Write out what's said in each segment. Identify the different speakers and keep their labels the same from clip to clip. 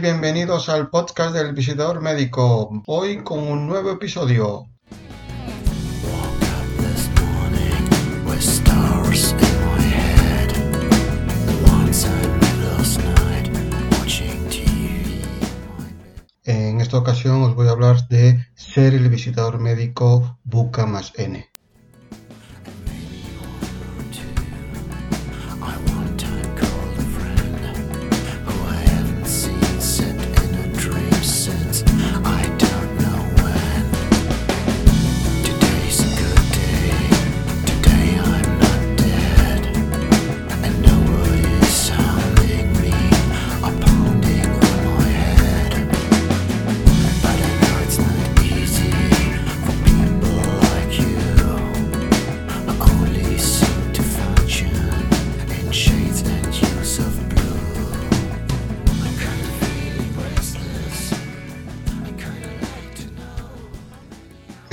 Speaker 1: bienvenidos al podcast del visitador médico. Hoy con un nuevo episodio. En esta ocasión os voy a hablar de ser el visitador médico Buca más N.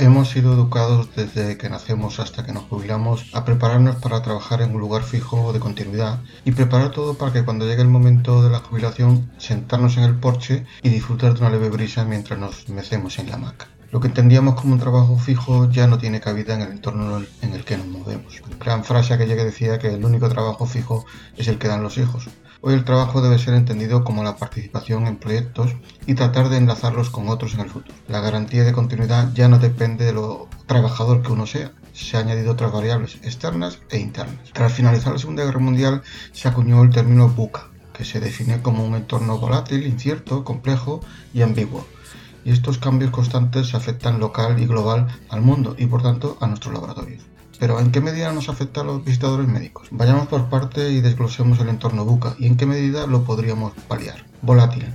Speaker 1: Hemos sido educados desde que nacemos hasta que nos jubilamos a prepararnos para trabajar en un lugar fijo de continuidad y preparar todo para que cuando llegue el momento de la jubilación sentarnos en el porche y disfrutar de una leve brisa mientras nos mecemos en la hamaca. Lo que entendíamos como un trabajo fijo ya no tiene cabida en el entorno en el que nos movemos. La gran frase que decía que el único trabajo fijo es el que dan los hijos. Hoy el trabajo debe ser entendido como la participación en proyectos y tratar de enlazarlos con otros en el futuro. La garantía de continuidad ya no depende de lo trabajador que uno sea, se han añadido otras variables externas e internas. Tras finalizar la Segunda Guerra Mundial se acuñó el término BUCA, que se define como un entorno volátil, incierto, complejo y ambiguo. Y estos cambios constantes afectan local y global al mundo y por tanto a nuestros laboratorios. Pero ¿en qué medida nos afecta a los visitadores médicos? Vayamos por parte y desglosemos el entorno buca y en qué medida lo podríamos paliar. Volátil.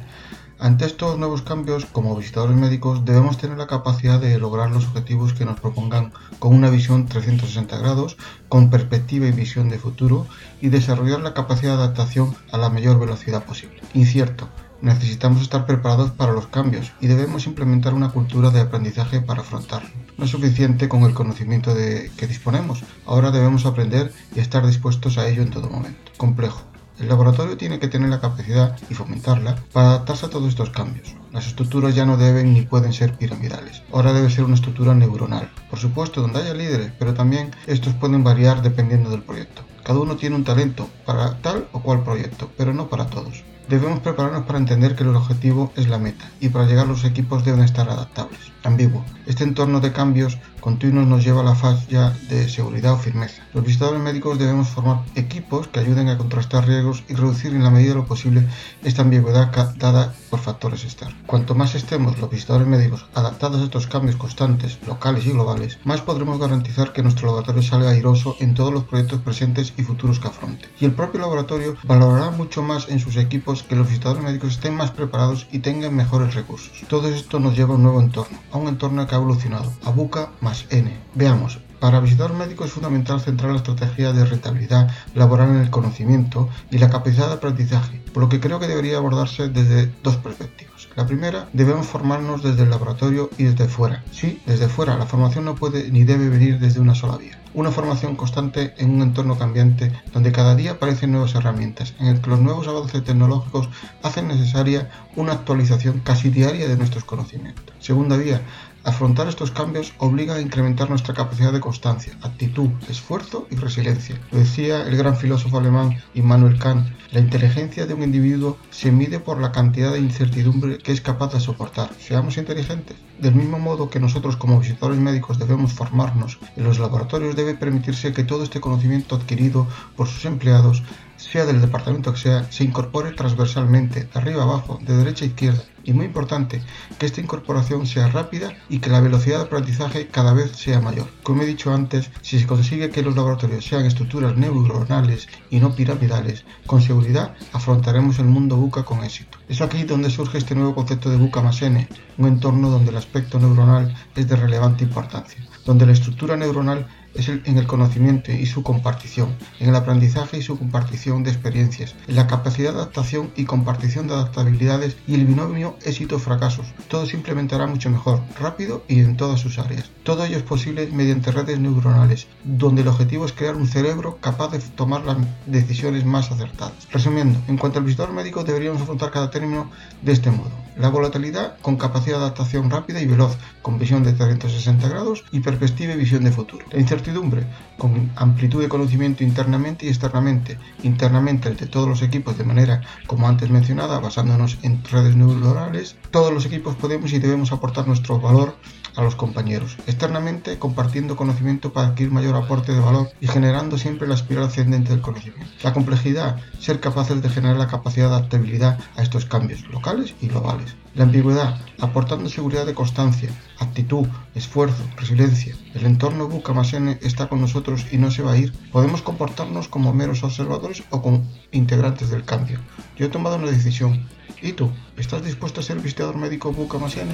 Speaker 1: Ante estos nuevos cambios, como visitadores médicos, debemos tener la capacidad de lograr los objetivos que nos propongan con una visión 360 grados, con perspectiva y visión de futuro, y desarrollar la capacidad de adaptación a la mayor velocidad posible. Incierto. Necesitamos estar preparados para los cambios y debemos implementar una cultura de aprendizaje para afrontarlo. No es suficiente con el conocimiento de que disponemos, ahora debemos aprender y estar dispuestos a ello en todo momento. Complejo. El laboratorio tiene que tener la capacidad y fomentarla para adaptarse a todos estos cambios. Las estructuras ya no deben ni pueden ser piramidales. Ahora debe ser una estructura neuronal. Por supuesto, donde haya líderes, pero también estos pueden variar dependiendo del proyecto. Cada uno tiene un talento para tal o cual proyecto, pero no para todos. Debemos prepararnos para entender que el objetivo es la meta y para llegar los equipos deben estar adaptables. Ambiguo. Este entorno de cambios continuos nos lleva a la fase ya de seguridad o firmeza. Los visitadores médicos debemos formar equipos que ayuden a contrastar riesgos y reducir en la medida de lo posible esta ambigüedad dada por factores externos. Cuanto más estemos los visitadores médicos adaptados a estos cambios constantes, locales y globales, más podremos garantizar que nuestro laboratorio salga airoso en todos los proyectos presentes y futuros que afronte. Y el propio laboratorio valorará mucho más en sus equipos que los visitadores médicos estén más preparados y tengan mejores recursos. Todo esto nos lleva a un nuevo entorno, a un entorno que ha evolucionado, a BUCA más N. Veamos, para visitar médico es fundamental centrar la estrategia de rentabilidad laboral en el conocimiento y la capacidad de aprendizaje, por lo que creo que debería abordarse desde dos perspectivas. La primera, debemos formarnos desde el laboratorio y desde fuera. Sí, desde fuera, la formación no puede ni debe venir desde una sola vía. Una formación constante en un entorno cambiante donde cada día aparecen nuevas herramientas, en el que los nuevos avances tecnológicos hacen necesaria una actualización casi diaria de nuestros conocimientos. Segunda vía, Afrontar estos cambios obliga a incrementar nuestra capacidad de constancia, actitud, esfuerzo y resiliencia. Lo decía el gran filósofo alemán Immanuel Kant, la inteligencia de un individuo se mide por la cantidad de incertidumbre que es capaz de soportar. Seamos inteligentes. Del mismo modo que nosotros como visitadores médicos debemos formarnos, en los laboratorios debe permitirse que todo este conocimiento adquirido por sus empleados sea del departamento que sea, se incorpore transversalmente, de arriba a abajo, de derecha a izquierda. Y muy importante, que esta incorporación sea rápida y que la velocidad de aprendizaje cada vez sea mayor. Como he dicho antes, si se consigue que los laboratorios sean estructuras neuronales y no piramidales, con seguridad afrontaremos el mundo buca con éxito. Es aquí donde surge este nuevo concepto de buca más N, un entorno donde el aspecto neuronal es de relevante importancia, donde la estructura neuronal es en el conocimiento y su compartición, en el aprendizaje y su compartición de experiencias, en la capacidad de adaptación y compartición de adaptabilidades y el binomio éxito-fracasos. Todo se implementará mucho mejor, rápido y en todas sus áreas. Todo ello es posible mediante redes neuronales, donde el objetivo es crear un cerebro capaz de tomar las decisiones más acertadas. Resumiendo, en cuanto al visitador médico deberíamos afrontar cada término de este modo. La volatilidad con capacidad de adaptación rápida y veloz, con visión de 360 grados y perspectiva y visión de futuro. La incertidumbre con amplitud de conocimiento internamente y externamente. Internamente el de todos los equipos de manera, como antes mencionada, basándonos en redes neuronales. Todos los equipos podemos y debemos aportar nuestro valor a los compañeros, externamente compartiendo conocimiento para adquirir mayor aporte de valor y generando siempre la espiral ascendente del conocimiento. La complejidad, ser capaces de generar la capacidad de adaptabilidad a estos cambios locales y globales. La ambigüedad, aportando seguridad de constancia, actitud, esfuerzo, resiliencia. El entorno Bucamasene está con nosotros y no se va a ir. Podemos comportarnos como meros observadores o como integrantes del cambio. Yo he tomado una decisión. ¿Y tú? ¿Estás dispuesto a ser visitador médico Bucamasene?